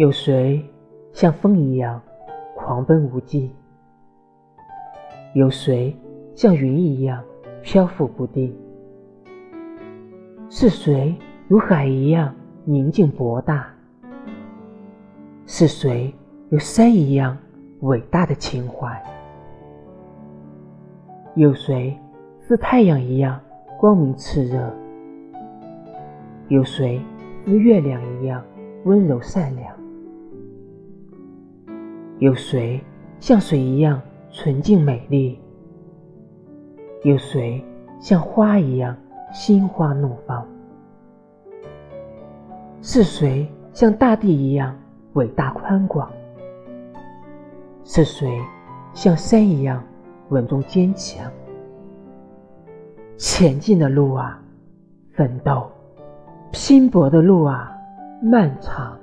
有谁像风一样狂奔无际？有谁像云一样漂浮不定？是谁如海一样宁静博大？是谁有山一样伟大的情怀？有谁似太阳一样光明炽热？有谁似月亮一样温柔善良？有谁像水一样纯净美丽？有谁像花一样心花怒放？是谁像大地一样伟大宽广？是谁像山一样稳重坚强？前进的路啊，奋斗；拼搏的路啊，漫长。